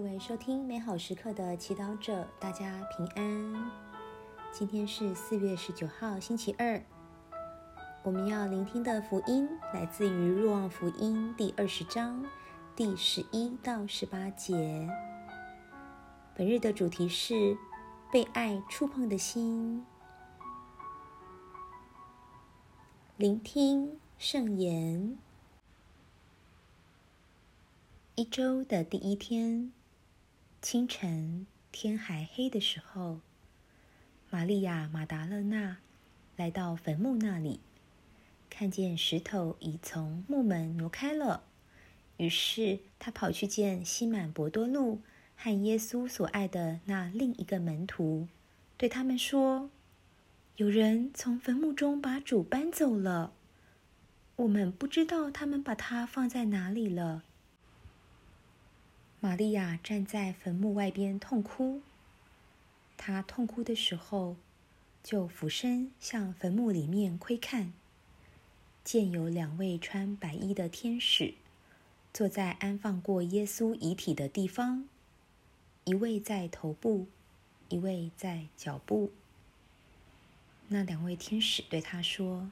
各位收听美好时刻的祈祷者，大家平安。今天是四月十九号，星期二。我们要聆听的福音来自于《若望福音》第二十章第十一到十八节。本日的主题是被爱触碰的心。聆听圣言。一周的第一天。清晨天还黑的时候，玛利亚·马达勒纳来到坟墓那里，看见石头已从墓门挪开了。于是他跑去见西满伯多禄和耶稣所爱的那另一个门徒，对他们说：“有人从坟墓中把主搬走了，我们不知道他们把他放在哪里了。”玛利亚站在坟墓外边痛哭。她痛哭的时候，就俯身向坟墓里面窥看，见有两位穿白衣的天使坐在安放过耶稣遗体的地方，一位在头部，一位在脚部。那两位天使对他说：“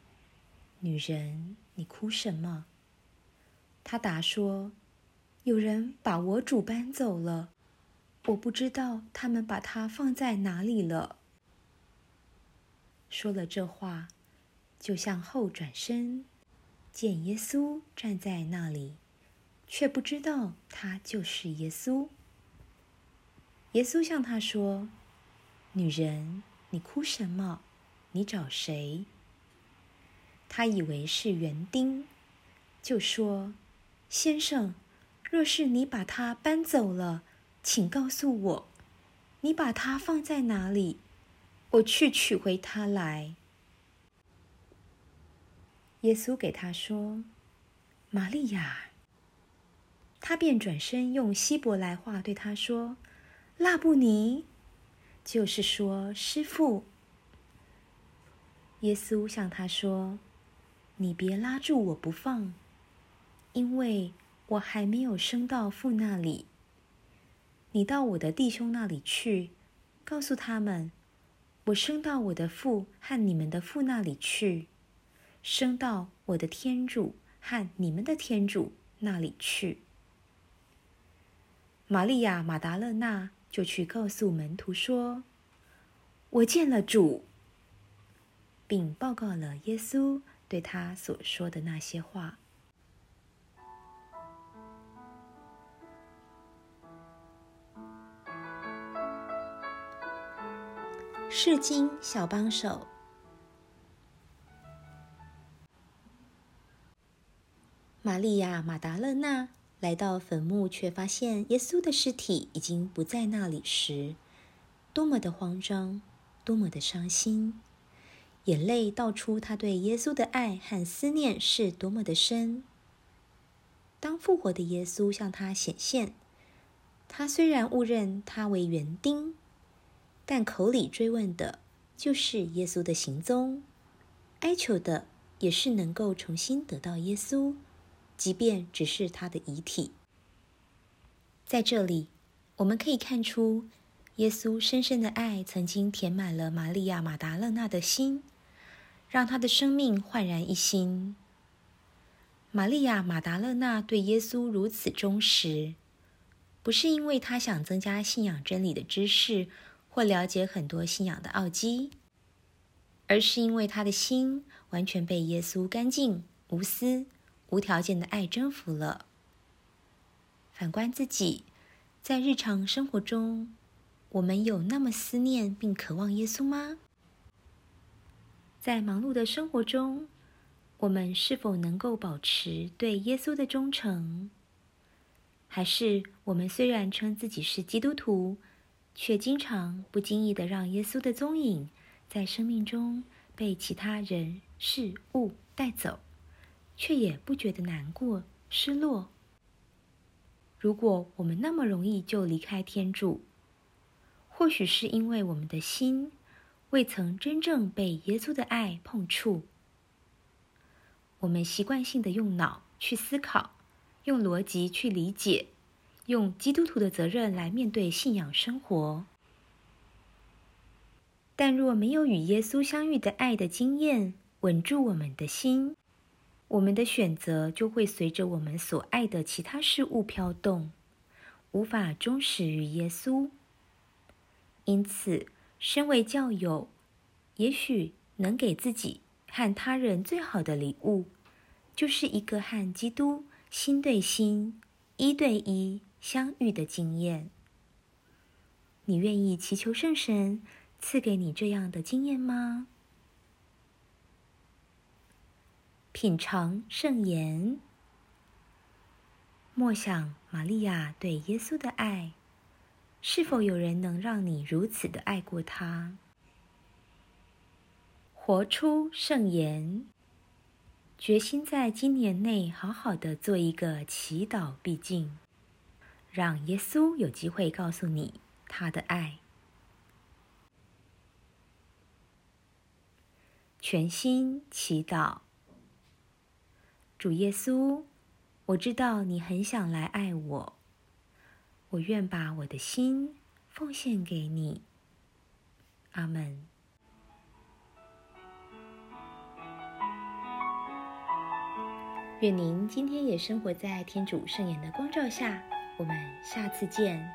女人，你哭什么？”他答说。有人把我主搬走了，我不知道他们把他放在哪里了。说了这话，就向后转身，见耶稣站在那里，却不知道他就是耶稣。耶稣向他说：“女人，你哭什么？你找谁？”他以为是园丁，就说：“先生。”若是你把它搬走了，请告诉我，你把它放在哪里，我去取回它来。耶稣给他说：“玛利亚。”他便转身用希伯来话对他说：“拉布尼，就是说师傅。”耶稣向他说：“你别拉住我不放，因为。”我还没有升到父那里。你到我的弟兄那里去，告诉他们，我升到我的父和你们的父那里去，升到我的天主和你们的天主那里去。玛利亚·马达勒纳就去告诉门徒说：“我见了主，并报告了耶稣对他所说的那些话。”世经小帮手，玛利亚·马达勒娜来到坟墓，却发现耶稣的尸体已经不在那里时，多么的慌张，多么的伤心，眼泪道出他对耶稣的爱和思念是多么的深。当复活的耶稣向他显现，他虽然误认他为园丁。但口里追问的，就是耶稣的行踪；哀求的，也是能够重新得到耶稣，即便只是他的遗体。在这里，我们可以看出，耶稣深深的爱曾经填满了玛利亚·马达勒纳的心，让他的生命焕然一新。玛利亚·马达勒纳对耶稣如此忠实，不是因为他想增加信仰真理的知识。或了解很多信仰的奥基，而是因为他的心完全被耶稣干净、无私、无条件的爱征服了。反观自己，在日常生活中，我们有那么思念并渴望耶稣吗？在忙碌的生活中，我们是否能够保持对耶稣的忠诚？还是我们虽然称自己是基督徒？却经常不经意的让耶稣的踪影在生命中被其他人事物带走，却也不觉得难过、失落。如果我们那么容易就离开天主，或许是因为我们的心未曾真正被耶稣的爱碰触。我们习惯性的用脑去思考，用逻辑去理解，用基督徒的责任来面对信仰生活。但若没有与耶稣相遇的爱的经验稳住我们的心，我们的选择就会随着我们所爱的其他事物飘动，无法忠实于耶稣。因此，身为教友，也许能给自己和他人最好的礼物，就是一个和基督心对心、一对一相遇的经验。你愿意祈求圣神？赐给你这样的经验吗？品尝圣言，默想玛利亚对耶稣的爱，是否有人能让你如此的爱过他？活出圣言，决心在今年内好好的做一个祈祷必竟，让耶稣有机会告诉你他的爱。全心祈祷，主耶稣，我知道你很想来爱我，我愿把我的心奉献给你。阿门。愿您今天也生活在天主圣言的光照下。我们下次见。